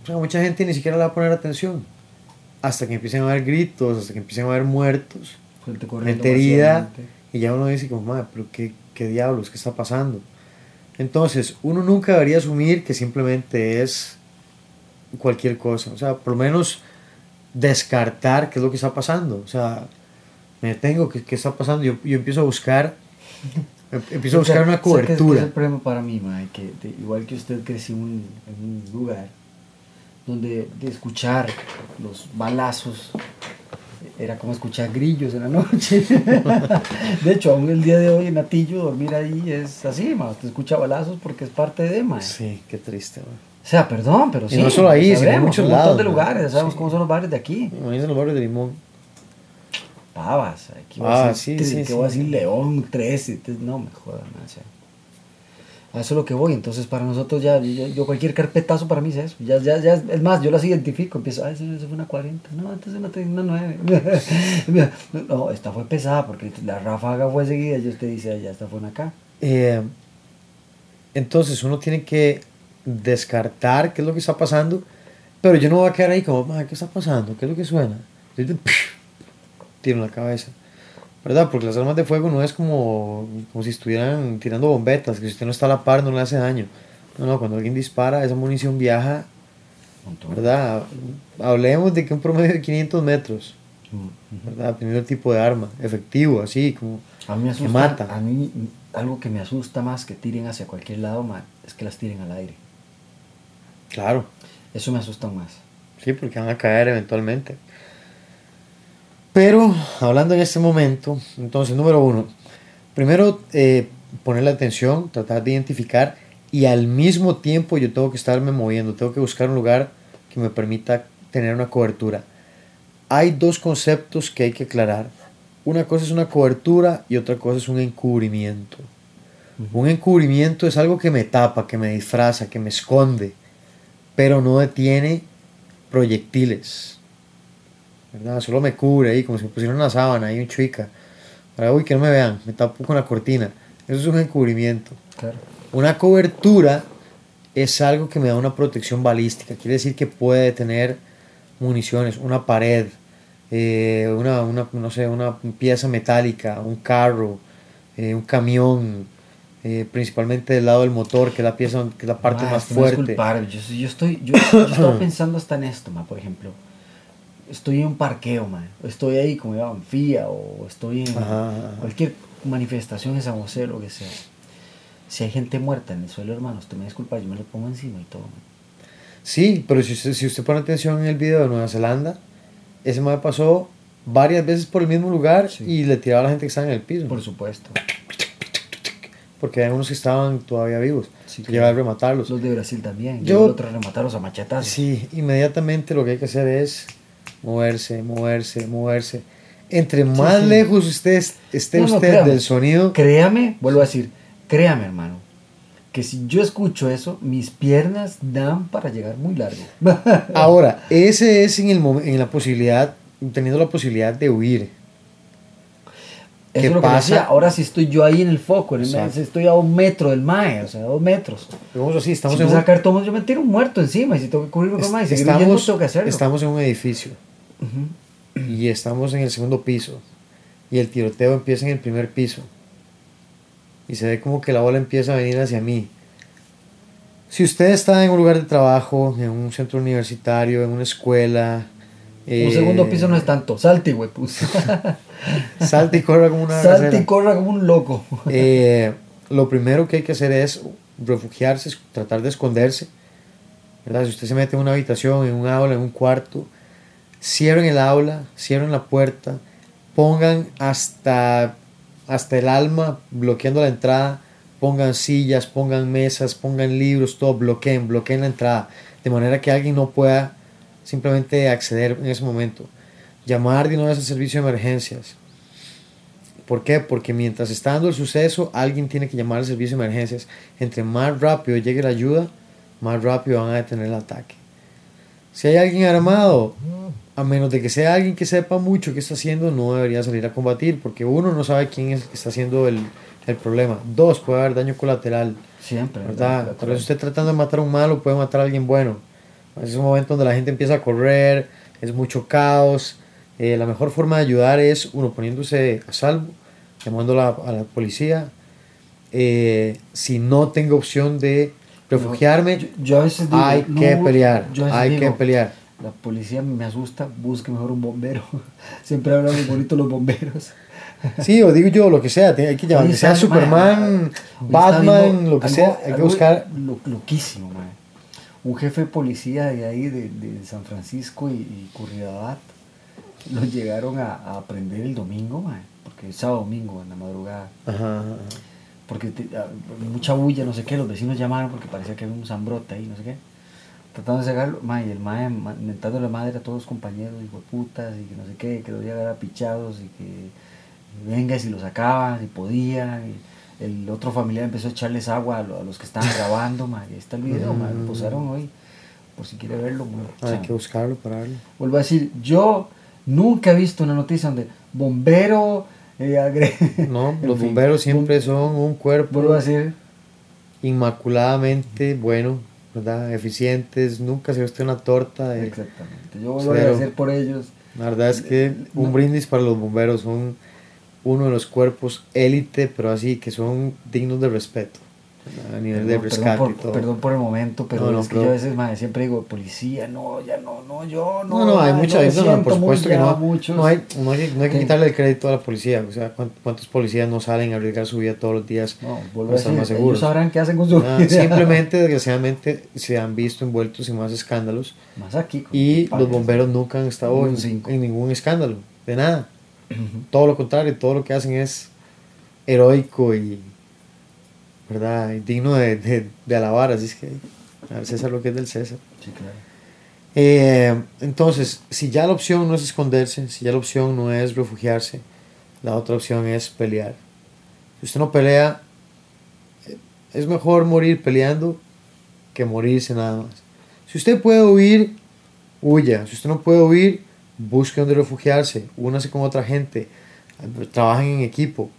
O sea, mucha gente ni siquiera le va a poner atención hasta que empiecen a haber gritos, hasta que empiecen a haber muertos, Gente herida, vacíamente. Y ya uno dice como, madre, pero qué, qué diablos, qué está pasando. Entonces, uno nunca debería asumir que simplemente es cualquier cosa, o sea, por lo menos descartar qué es lo que está pasando, o sea, me detengo, qué, qué está pasando, yo, yo empiezo a buscar, em- empiezo a O sea, buscar una que es- que Es cobertura. el problema para mí, mae, que de- igual que usted creció un, en un lugar donde de escuchar los balazos era como escuchar grillos en la noche. de hecho, aún el día de hoy en Atillo dormir ahí es así, ma, usted escucha balazos porque es parte de, ma. Sí, qué triste, man. O sea, perdón, pero Y sí. no solo ahí, sino en muchos un montón de lugares, ya sabemos Sí. cómo son los bares de aquí. Imagínense los barrios de Limón. Pavas, aquí Ah, voy a decir, sí, sí, que voy a decir León 13, te- no me jodan, o sea. A eso es lo que voy, entonces para nosotros ya, yo, cualquier carpetazo para mí es eso, ya, ya, ya, es más, yo las identifico, empiezo, ah, eso, eso fue una 40, no, antes una, una 9, no, esta fue pesada porque la ráfaga fue seguida y usted dice, "Ah, ya esta fue una acá. Eh, entonces uno tiene que descartar qué es lo que está pasando, pero yo no voy a quedar ahí como, "Ma, ¿qué está pasando? ¿Qué es lo que suena? Yo, Tiro la cabeza. ¿Verdad? Porque las armas de fuego no es como, como si estuvieran tirando bombetas, que si usted no está a la par no le hace daño. No, no, cuando alguien dispara, esa munición viaja. ¿verdad? Hablemos de que un promedio de 500 metros, Mm. ¿verdad? Dependiendo del tipo de arma, efectivo, así, como... A mí me asusta, Que mata. a mí algo que me asusta más que tiren hacia cualquier lado, ma, es que las tiren al aire. Claro, Eso me asusta más. Sí, porque van a caer eventualmente. Pero hablando en este momento, entonces, número uno, primero eh, ponerle atención, tratar de identificar y al mismo tiempo yo tengo que estarme moviendo, tengo que buscar un lugar que me permita tener una cobertura. Hay dos conceptos que hay que aclarar. Una cosa es una cobertura y otra cosa es un encubrimiento. Un encubrimiento es algo que me tapa, que me disfraza, que me esconde, pero no detiene proyectiles. ¿Verdad? Solo me cubre ahí, como si me pusieran una sábana ahí, un chuica. Para uy, que no me vean, me tapo con la cortina. Eso es un encubrimiento. Claro. Una cobertura es algo que me da una protección balística. Quiere decir que puede tener municiones, una pared, eh, una, una, no sé, una pieza metálica, un carro, eh, un camión, eh, principalmente del lado del motor, que es la pieza, que es la parte Ma, más fuerte. Yo, yo estoy, yo, yo estaba pensando hasta en esto, ma, por ejemplo. Estoy en un parqueo, ma, o estoy ahí como iba en FIA, o estoy en Ajá, ajá. cualquier manifestación de San José, lo que sea. Si hay gente muerta en el suelo, hermano, usted me disculpa, yo me lo pongo encima y todo. ma. Sí, pero si usted, si usted pone atención en el video de Nueva Zelanda, ese me pasó varias veces por el mismo lugar Sí. y le tiraba a la gente que estaba en el piso. Por supuesto. Porque hay unos que estaban todavía vivos. Sí, que a rematarlos. Los de Brasil también. Yo- otros rematarlos a machetazos. Sí, inmediatamente lo que hay que hacer es moverse, moverse, moverse. Entre más sí. lejos usted es- esté No, no, usted créame. del sonido, Créame, vuelvo a decir, créame, hermano, que si yo escucho eso, mis piernas dan para llegar muy largo. ahora, ese es en, el, en la posibilidad, teniendo la posibilidad de huir. Eso ¿Qué es lo que pasa? decía. Ahora sí estoy yo ahí en el foco, en el- Exacto. estoy a un metro del mae, o sea, a dos metros. Vamos así, Si estamos me en un, sacar tomos, yo me tiro un muerto encima. Y si tengo que cubrirme con mae y seguir huyendo, estamos, tengo que hacerlo. estamos en un edificio Ujú. y estamos en el segundo piso y el tiroteo empieza en el primer piso y se ve como que la bola empieza a venir hacia mí. Si usted está en un lugar de trabajo, en un centro universitario, en una escuela, Un eh, segundo piso no es tanto. Salte, güey, pues. Salte y corra como una Salte y corra como un loco. Eh, lo primero que hay que hacer es refugiarse, tratar de esconderse. ¿verdad? Si usted se mete en una habitación, en un aula, en un cuarto, cierren el aula, cierren la puerta, pongan hasta, hasta el alma bloqueando la entrada, pongan sillas, pongan mesas, pongan libros, todo, bloqueen, bloqueen la entrada, de manera que alguien no pueda simplemente acceder en ese momento. llamar de una vez al servicio de emergencias. ¿Por qué? Porque mientras está dando el suceso, alguien tiene que llamar al servicio de emergencias. Entre más rápido llegue la ayuda, más rápido van a detener el ataque. Si hay alguien armado, a menos de que sea alguien que sepa mucho qué está haciendo, no debería salir a combatir, porque uno no sabe quién es el que está haciendo el, el problema. Dos, puede haber daño colateral. Siempre. ¿verdad? Por eso usted tratando de matar a un malo puede matar a alguien bueno. Es un momento donde la gente empieza a correr, es mucho caos. Eh, la mejor forma de ayudar es uno poniéndose a salvo, llamando a la, a la policía. Eh, si no tengo opción de refugiarme, yo, yo a veces digo, hay no, que pelear. yo a veces Hay que pelear. La policía me asusta, busque mejor un bombero. Siempre hablan muy bonito los bomberos. Sí, o digo yo, lo que sea, hay que llamar, que sea Superman, Batman, lo que algo- sea, hay que buscar. lo- loquísimo. Un jefe de policía de ahí, de, de San Francisco y, y Curridabat, lo llegaron a, a prender el domingo, porque es sábado domingo en la madrugada. Ajá, ajá. Porque te- mucha bulla, no sé qué, los vecinos llamaron porque parecía que había un zambrote ahí, no sé qué. Tratando de sacarlo, mae, y el mae ma- mentando la madre a todos los compañeros, hijo de putas, y que no sé qué, que los iba a agarrar pichados, y que venga, y si lo sacaban, si podía. Y el otro familiar empezó a echarles agua a, lo- a los que estaban grabando, mae. y Ahí está el video, mae, lo posaron hoy, por si quiere verlo. O Hay sea, que buscarlo, pararlo. Vuelvo a decir, yo nunca he visto una noticia donde bombero eh, agre- No, los fin, bomberos siempre son un cuerpo Vuelvo a decir, inmaculadamente bueno, ¿verdad? Eficientes, nunca se viste una torta. de- Exactamente. Yo vuelvo a agradecer por ellos. La verdad es que un No. brindis para los bomberos son uno de los cuerpos élite, pero así que son dignos de respeto. A nivel de rescate perdón y por, todo. perdón por el momento, pero No, no, es que pero- yo a veces siempre digo, policía, no, ya no, no, yo no. No, no, hay mucha me no, por supuesto que no. muchos. No hay, no hay, no hay que Sí. quitarle el crédito a la policía. O sea, ¿cuán- ¿cuántos policías no salen a arriesgar su vida todos los días? Para a estar más seguros? ellos sabrán qué hacen con su vida. simplemente, desgraciadamente, se han visto envueltos en más escándalos Más aquí. y los bomberos nunca han estado en ningún escándalo, de nada. Todo lo contrario, todo lo que hacen es heroico y ¿verdad? Digno de, de, de alabar. Así es que al César lo que es del César. Sí, claro. Eh, entonces, si ya la opción no es esconderse, si ya la opción no es refugiarse, la otra opción es pelear. Si usted no pelea, eh, es mejor morir peleando que morirse nada más. Si usted puede huir, huya. Si usted no puede huir, busque donde refugiarse, únase con otra gente, trabajen en equipo.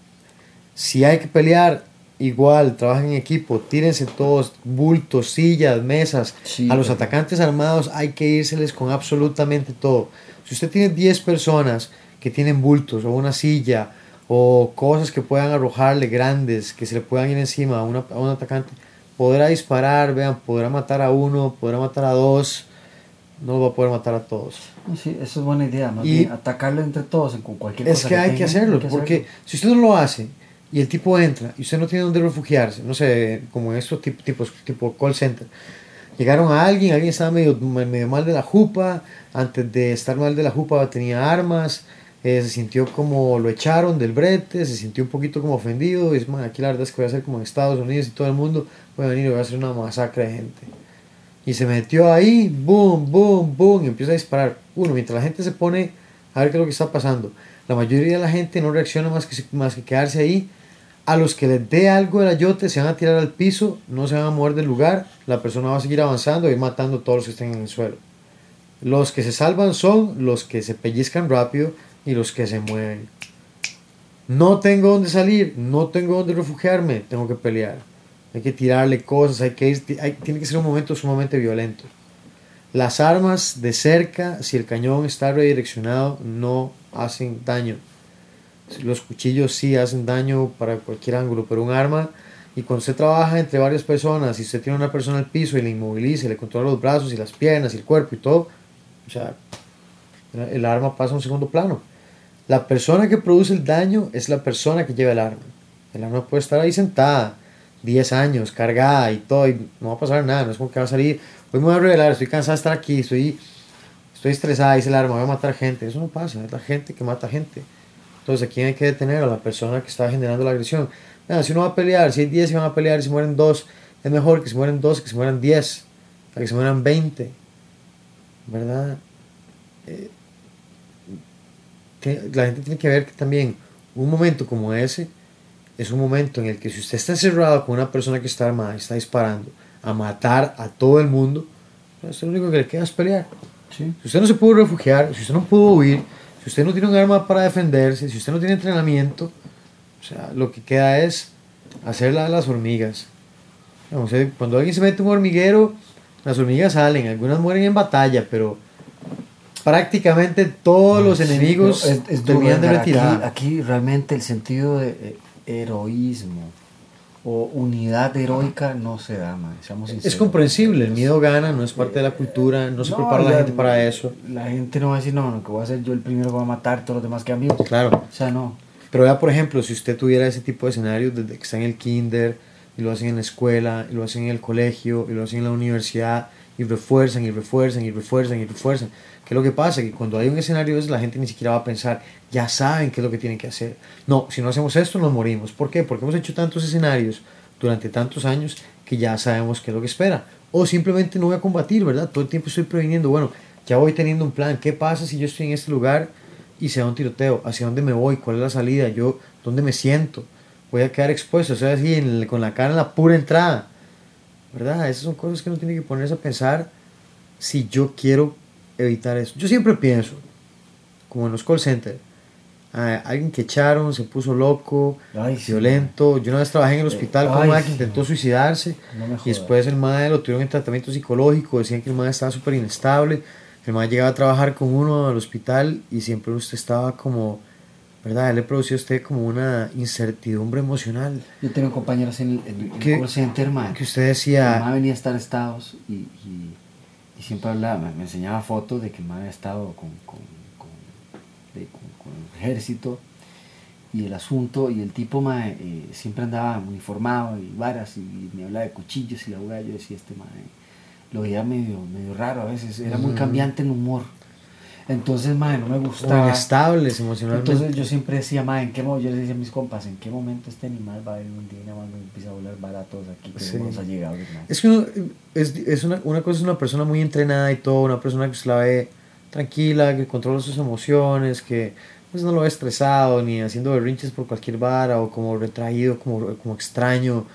Si hay que pelear, igual, trabajen en equipo, tírense todos, bultos, sillas, mesas. Sí, a los pero- atacantes armados hay que írseles con absolutamente todo. Si usted tiene 10 personas que tienen bultos o una silla o cosas que puedan arrojarle grandes, que se le puedan ir encima a, una- a un atacante, podrá disparar, vean, podrá matar a uno, podrá matar a dos, no lo va a poder matar a todos. Sí, eso es buena idea. Más Y- bien, atacarlo entre todos, con cualquier Es cosa que hay que tengan, hacerlo, hay que porque si usted no lo hace y el tipo entra y usted no tiene dónde refugiarse, no sé, como en estos tip- tipos, tipo call center, llegaron a alguien, alguien estaba medio, medio mal de la jupa, antes de estar mal de la jupa tenía armas, eh, se sintió como lo echaron del brete, se sintió un poquito como ofendido, y es, "Man, aquí la verdad es que voy a hacer como en Estados Unidos y todo el mundo voy a venir y voy a hacer una masacre de gente. Y se metió ahí, boom, boom, boom, y empieza a disparar. Uno, mientras la gente se pone a ver qué es lo que está pasando. La mayoría de la gente no reacciona más que, más que quedarse ahí. A los que les dé algo del ayote se van a tirar al piso, no se van a mover del lugar, la persona va a seguir avanzando y matando a todos los que estén en el suelo. Los que se salvan son los que se pellizcan rápido y los que se mueven. No tengo dónde salir, no tengo dónde refugiarme, tengo que pelear. Hay que tirarle cosas, hay que hay- tiene que ser un momento sumamente violento. Las armas de cerca, si el cañón está redireccionado, no hacen daño. Los cuchillos sí hacen daño para cualquier ángulo, pero un arma, y cuando usted trabaja entre varias personas, y usted tiene una persona al piso y le inmoviliza, le controla los brazos y las piernas y el cuerpo y todo, o sea, el arma pasa a un segundo plano. La persona que produce el daño es la persona que lleva el arma. El arma puede estar ahí sentada 10 años, cargada y todo, y no va a pasar nada, no es como que va a salir, hoy me voy a revelar, estoy cansada de estar aquí, estoy, estoy estresada, dice el arma, voy a matar gente. Eso no pasa, es la gente que mata gente. Entonces, ¿a quién hay que detener? A la persona que está generando la agresión. Nada, si uno va a pelear, si hay 10 y van a pelear y se mueren 2, es mejor que se mueren 2 que se mueran 10, a que se mueran 20. ¿Verdad? Eh, te- la gente tiene que ver que también un momento como ese es un momento en el que si usted está encerrado con una persona que está armada y está disparando a matar a todo el mundo, pues lo único que le queda es pelear. Sí. Si usted no se pudo refugiar, si usted no pudo huir, si usted no tiene un arma para defenderse, si usted no tiene entrenamiento, o sea, lo que queda es hacer la de las hormigas. Eh, cuando alguien se mete un hormiguero, las hormigas salen, algunas mueren en batalla, pero prácticamente todos los Sí, enemigos pero es- es duro, terminan de aquí- retirar. Aquí, realmente el sentido de eh, heroísmo o unidad heroica no se da, man, seamos Es sinceros. comprensible, el miedo gana, no es parte de la cultura, no se No, prepara la gente para eso. La gente no va a decir, no, no, que voy a ser yo el primero que va a matar, todos los demás que amigos. Claro, O sea, no. Pero vea, por ejemplo, si usted tuviera ese tipo de escenarios desde que está en el kinder, y lo hacen en la escuela, y lo hacen en el colegio, y lo hacen en la universidad, y refuerzan, y refuerzan, y refuerzan, y refuerzan. ¿Qué es lo que pasa? Que cuando hay un escenario ese, la gente ni siquiera va a pensar, ya saben qué es lo que tienen que hacer. No, si no hacemos esto, nos morimos. ¿Por qué? Porque hemos hecho tantos escenarios durante tantos años que ya sabemos qué es lo que espera. O simplemente no voy a combatir, ¿verdad? Todo el tiempo estoy previniendo, bueno, ya voy teniendo un plan. ¿Qué pasa si yo estoy en este lugar y se da un tiroteo? ¿Hacia dónde me voy? ¿Cuál es la salida? ¿Yo dónde me siento? Voy a quedar expuesto, o sea, así con la cara en la pura entrada. ¿Verdad? Esas son cosas que uno tiene que ponerse a pensar si yo quiero evitar eso. Yo siempre pienso, como en los call centers, alguien que echaron, se puso loco, Ay, sí. violento. Yo una vez trabajé en el hospital con un mae que sí. intentó suicidarse. No Y después el mae lo tuvieron en tratamiento psicológico, decían que el mae estaba súper inestable. El mae llegaba a trabajar con uno al hospital y siempre usted estaba como, ¿verdad? Él le producía a usted como una incertidumbre emocional. Yo tengo compañeros en el, en el call center, man. Que usted decía, mamá venía a estar Estados y, y, y siempre hablaba, me, me enseñaba fotos de que mamá había estado con, con, con, de- con- con el ejército y el asunto, y el tipo ma, eh, siempre andaba uniformado y varas y me hablaba de cuchillos y la abogada, yo decía, este ma, eh, lo veía medio, medio raro a veces, era muy Ujú. cambiante en humor. Entonces, ma, no me gustaba. inestables emocionalmente. Entonces yo siempre decía, ma, ¿en qué? Yo les decía a mis compas, ¿en qué momento este animal va a venir un día más me empieza a volar baratos aquí que Sí. ha llegado? ma"? Es que uno, es, es una, una cosa es una persona muy entrenada y todo, una persona que se la ve tranquila, que controla sus emociones, que pues, no lo ve estresado ni haciendo berrinches por cualquier vara o como retraído, como, como extraño,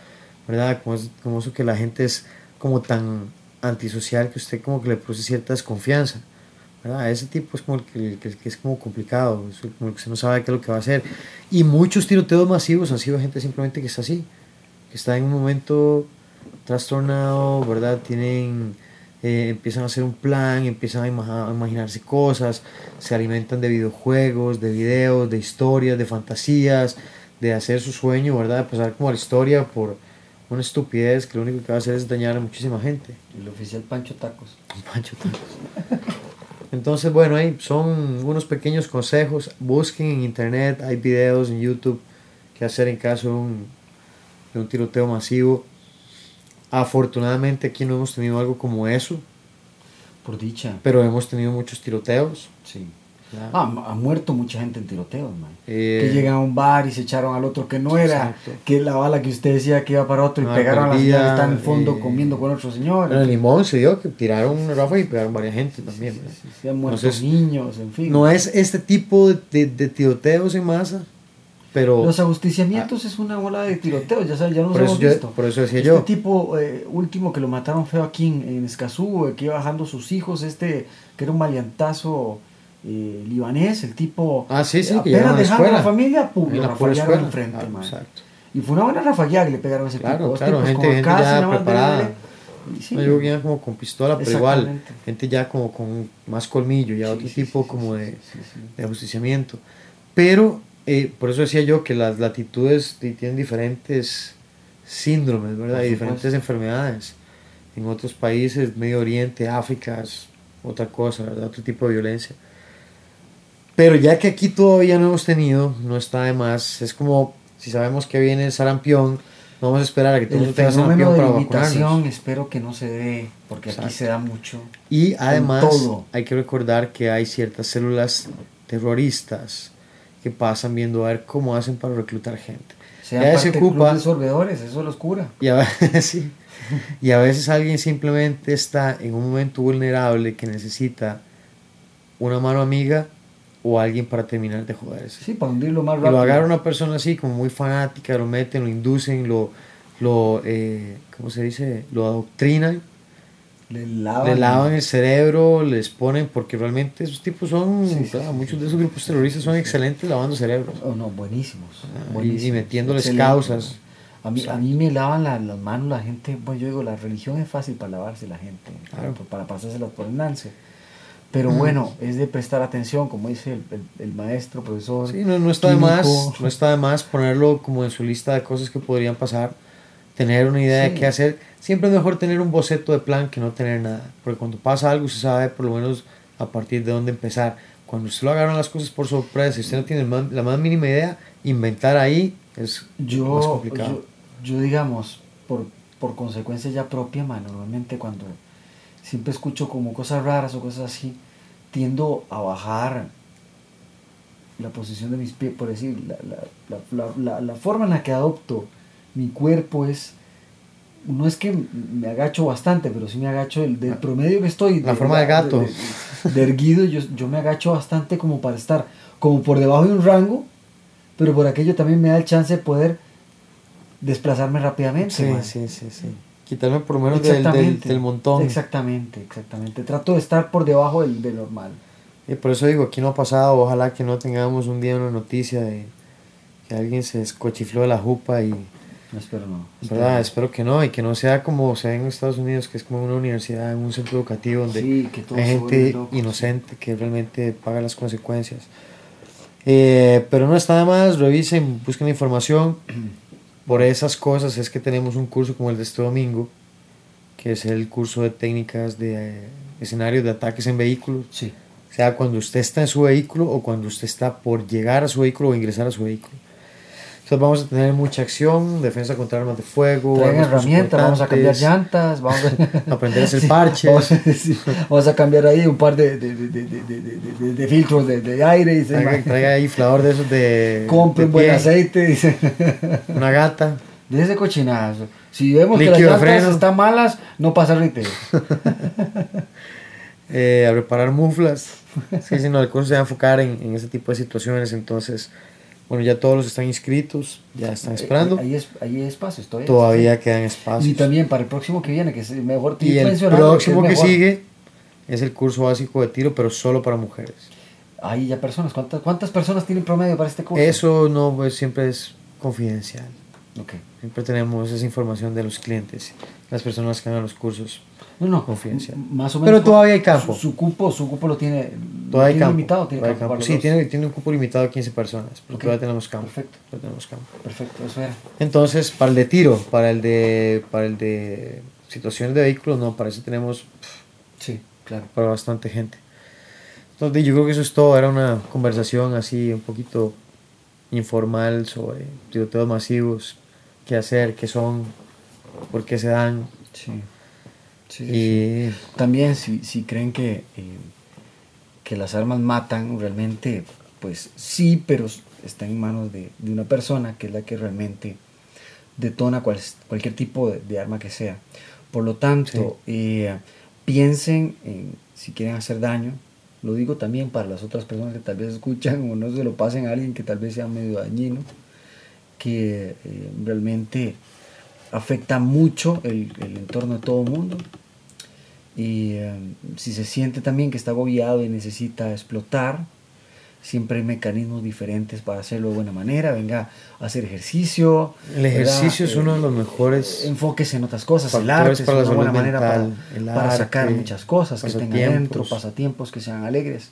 ¿verdad? Como, es, como eso que la gente es como tan antisocial que usted como que le produce cierta desconfianza. ¿Verdad? Ese tipo es como el que, el es como complicado, es como el que usted no sabe qué es lo que va a hacer. Y muchos tiroteos masivos han sido gente simplemente que está así, que está en un momento trastornado, ¿verdad? Tienen, eh, empiezan a hacer un plan, empiezan a, ima- a imaginarse cosas, se alimentan de videojuegos, de videos, de historias, de fantasías, de hacer su sueño, ¿verdad? De pasar como a la historia por una estupidez que lo único que va a hacer es dañar a muchísima gente. El oficial Pancho Tacos. Pancho Tacos. Entonces, bueno, ahí son unos pequeños consejos. Busquen en internet, hay videos en YouTube que hacer en caso de un, de un tiroteo masivo. Afortunadamente aquí no hemos tenido algo como eso, Por dicha. pero hemos tenido muchos tiroteos. Sí. ¿Verdad? Ah, ha muerto mucha gente en tiroteos, man. Eh, que llegan a un bar y se echaron al otro que no era, Exacto. que la bala que usted decía que iba para otro y Ah, pegaron a la perdida, señora que está en el fondo eh, comiendo con otro señor. en el limón se dio que tiraron una ráfaga y pegaron varias gente también. Sí, sí, sí, han muerto Entonces, niños, en fin. No es este tipo de, de- de tiroteos en masa, pero... Los ajusticiamientos es una ola de tiroteos, ya sabes, ya eso, hemos yo, visto. por eso decía Este yo. tipo eh, último que lo mataron feo aquí en, en Escazú, eh, que iba bajando sus hijos, este que era un maleantazo eh, libanés, el tipo Ah, sí, sí, que apenas llegaron a la dejando familia, pum, lo rafaguearon enfrente, Claro, man. exacto. Y fue una buena rafagueada que le pegaron a ese Claro, tipo. Claro, tipos gente- gente AK, ya preparada. sí. No que iban como con pistola, pero igual, gente ya como con más colmillo, ya Sí, otro sí, tipo como de, de ajusticiamiento. Pero eh, por eso decía yo que las latitudes ti- tienen diferentes síndromes, ¿verdad? Y diferentes enfermedades. En otros países, Medio Oriente, África, es otra cosa, ¿verdad? Otro tipo de violencia. Pero ya que aquí todavía no hemos tenido, no está de más. Es como si sabemos que viene el sarampión, vamos a esperar a que todo el fenómeno sarampión de para limitación espero que no se dé, porque aquí Exacto. se da mucho. Y además todo. hay que recordar que hay ciertas células terroristas que pasan viendo a ver cómo hacen para reclutar gente. Sean Ya se ocupa- de sorbedores, eso los cura. Y a, sí. y a veces alguien simplemente está en un momento vulnerable que necesita una mano amiga o alguien para terminar de joderse. Sí, para hundirlo más Y rápido. lo agarra una persona así como muy fanática, lo meten, lo inducen, lo, lo eh, ¿cómo se dice? Lo adoctrinan, Le lavan. le lavan el cerebro, les ponen, porque realmente esos tipos son, Sí, ¿verdad? sí, muchos sí. de esos grupos terroristas son excelentes lavando cerebros. Oh, no, buenísimos. Ah, y- buenísimos. y metiéndoles Excelente. causas. A mí, a mí me lavan la- las manos la gente. Bueno, yo digo, la religión es fácil para lavarse la gente, Claro. para, para pasárselas por el lance. Pero Mm. bueno, es de prestar atención, como dice el, el- el maestro, profesor. Sí, no, no está de más, no está de más ponerlo como en su lista de cosas que podrían pasar, tener una idea de Sí. qué hacer. Siempre es mejor tener un boceto de plan que no tener nada, porque cuando pasa algo usted sabe por lo menos a partir de dónde empezar. Cuando usted lo agarran las cosas por sorpresa y usted no tiene más- la más mínima idea, inventar ahí es más Yo, complicado. yo, yo, digamos, por, por consecuencia ya propia, man, normalmente cuando siempre escucho como cosas raras o cosas así, tiendo a bajar la posición de mis pies, por decir, la, la, la, la, forma en la que adopto mi cuerpo es, no es que me agacho bastante, pero sí me agacho del, del promedio que estoy. La forma de gato. De, de erguido, yo, yo me agacho bastante como para estar como por debajo de un rango, pero por aquello también me da el chance de poder desplazarme rápidamente. Sí, man. sí, sí, sí. Quitarme por lo menos del, del, del montón. Exactamente, exactamente. Trato de estar por debajo del, del normal. Y por eso digo, aquí no ha pasado, ojalá que no tengamos un día una noticia de que alguien se escochifló de la jupa y, No espero no. ¿verdad? Espero que no, y que no sea como se ve en Estados Unidos, que es como una universidad, en un centro educativo donde Sí, que hay gente inocente que realmente paga las consecuencias. Eh, pero no está de más, revisen, busquen la información. Por esas cosas es que tenemos un curso como el de este domingo, que es el curso de técnicas de eh, escenarios de ataques en vehículos Sí. sea cuando usted está en su vehículo o cuando usted está por llegar a su vehículo o ingresar a su vehículo. Entonces vamos a tener mucha acción, defensa contra armas de fuego, Traigan herramientas, vamos a cambiar llantas, vamos a aprender a hacer parches. Vamos, a- sí, vamos a cambiar ahí un par de, de, de, de, filtros de, de aire. Dice, Traiga, traiga ahí inflador de esos de, Compren de buen aceite. Dice. una gata. De ese cochinazo. Si vemos que las Líquido llantas freno. están malas, no pasa riteo. eh, a reparar muflas. Sí, sí, no, el curso se va a enfocar en, en ese tipo de situaciones. Entonces, bueno, ya todos los están inscritos, ya están esperando. Ahí, es, ahí hay espacios todavía. Todavía quedan Y espacios. también para el próximo que viene, que es mejor Y el próximo que sigue es el curso básico de tiro, pero solo para mujeres. Ahí ya personas. ¿Cuántas, ¿Cuántas personas tienen promedio para este curso? Eso no pues, siempre es confidencial. Ok. Siempre tenemos esa información de los clientes, las personas que hagan los cursos. No, no. Confidencial. m- Más o Pero menos. todavía hay campo. Su, su cupo, su cupo lo tiene. Todavía hay campo. limitado, tiene campo para Sí, tiene, tiene un cupo limitado de 15 personas, pero Ok. todavía tenemos campo. Perfecto. Tenemos campo. Perfecto, eso era. Entonces, para el de tiro, para el de, para el de situaciones de vehículos, no, para eso tenemos Sí, claro. para bastante gente. Entonces, yo creo que eso es todo. Era una conversación así un poquito informal sobre tiroteos masivos, qué hacer, qué son, por qué se dan. Sí. Sí, sí, Y También si, si creen que, eh, que las armas matan, realmente, pues sí, pero están en manos de, de una persona que es la que realmente detona cual- cualquier tipo de, de arma que sea. Por lo tanto, eh, piensen en si quieren hacer daño. Lo digo también para las otras personas que tal vez escuchan o no se lo pasen a alguien que tal vez sea medio dañino, que eh, realmente afecta mucho el, el entorno de todo el mundo. Y eh, si se siente también que está agobiado y necesita explotar, siempre hay mecanismos diferentes para hacerlo de buena manera. Venga a hacer ejercicio. el ¿verdad? ejercicio es Eh, uno de los mejores Enfóquese en otras cosas. El arte es una buena manera para, mental, el para sacar muchas cosas que tengan dentro, pasatiempos que sean alegres,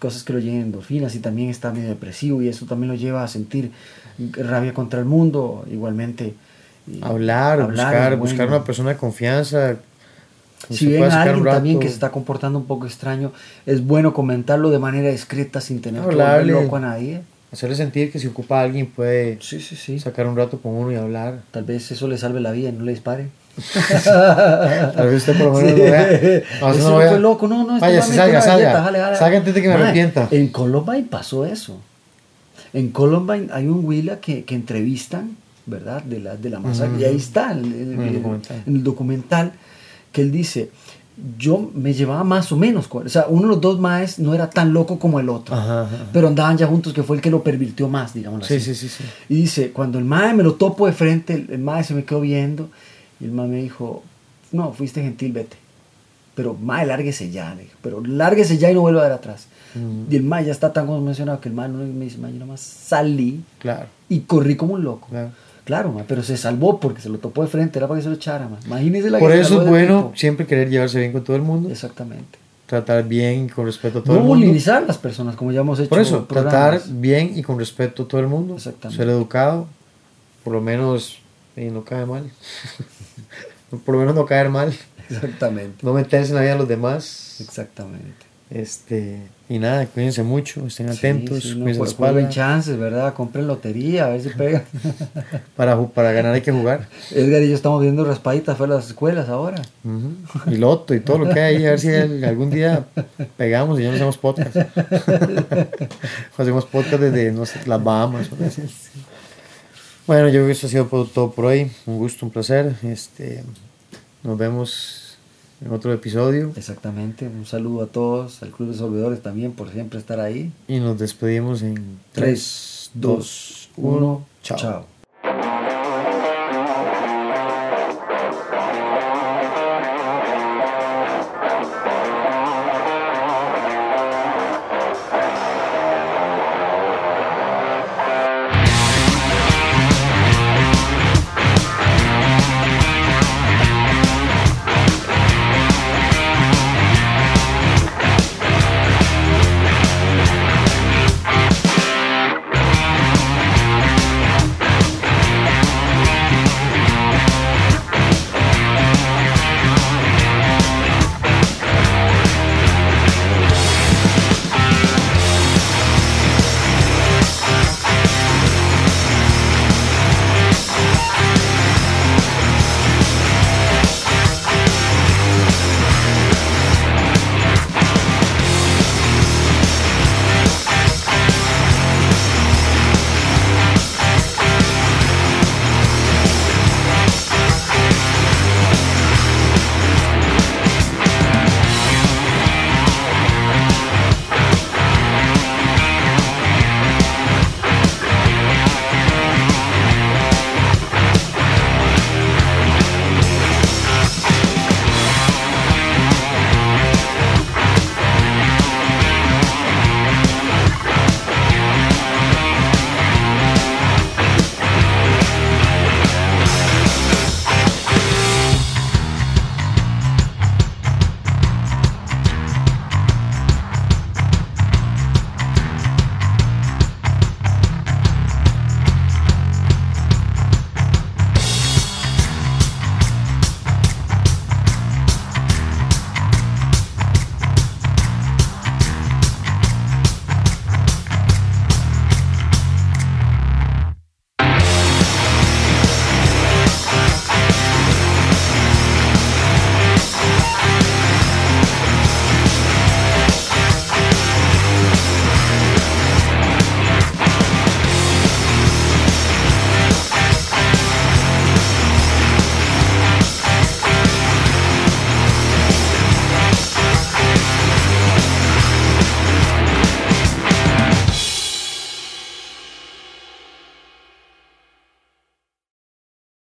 cosas que lo llenen endorfinas y también está medio depresivo y eso también lo lleva a sentir rabia contra el mundo, igualmente. Hablar, hablar buscar, es buscar bueno. una persona de confianza. que Si ven a alguien también que se está comportando un poco extraño, es bueno comentarlo de manera discreta sin tener que Hablarle. volver loco a nadie. Hacerle sentir que si ocupa a alguien puede Sí, sí, sí. sacar un rato con uno y hablar. Tal vez eso le salve la vida y no le dispare. Tal vez usted por lo menos lo vea. No, eso no no vea. fue loco, no, no, este Vaya, si tiene salga, salga. galleta, jale, jale. Salga antes de que me Mae, arrepienta. En Columbine pasó eso. En Columbine hay un Willa que, que entrevistan, ¿verdad? De la, de la masacre. Ujú. Y ahí está, en el, el documental. en el documental, que él dice, yo me llevaba más o menos. O sea, uno de los dos maes no era tan loco como el otro. Ajá, ajá. Pero andaban ya juntos, que fue el que lo pervirtió más, digamos Sí, así. sí, sí, sí. Y dice, cuando el mae me lo topo de frente, el, el mae se me quedó viendo y el mae me dijo, no, fuiste gentil, vete. Pero mae, lárguese ya, le dijo, pero lárguese ya y no vuelva a ver atrás. Y el mae ya está tan conmocionado que el mae no me dice, mae, yo nomás salí Claro, y corrí como un loco. claro. Claro, mae, pero se salvó porque se lo topó de frente, era para que se lo echara, mae. Imagínese la Por que eso es bueno siempre querer llevarse bien con todo el mundo, Exactamente. tratar bien y con respeto a todo No el mundo. bulinizar a las personas, como ya hemos hecho Por eso, programas. tratar bien y con respeto a todo el mundo, Exactamente. ser educado, por lo menos y no cae mal, por lo menos no caer mal, Exactamente. no meterse en la vida de los demás, Exactamente. Este y nada, cuídense mucho, estén Sí, atentos, sí, no, cuídense la jue- jueguen espalda, chances, ¿verdad? Compren lotería, a ver si pegan. para, para ganar hay que jugar, Edgar y yo estamos viendo raspaditas fuera de las escuelas ahora. Ujú. y loto y todo lo que hay, a ver si algún día pegamos y ya no hacemos podcast, hacemos podcast desde no sé, las Bahamas. Bueno, yo creo que eso ha sido todo por hoy. Un gusto, un placer. Este, nos vemos en otro episodio Exactamente. Un saludo a todos, al Club de Solvedores también por siempre estar ahí. y nos despedimos en 3, 2, 1. Chao. Chao.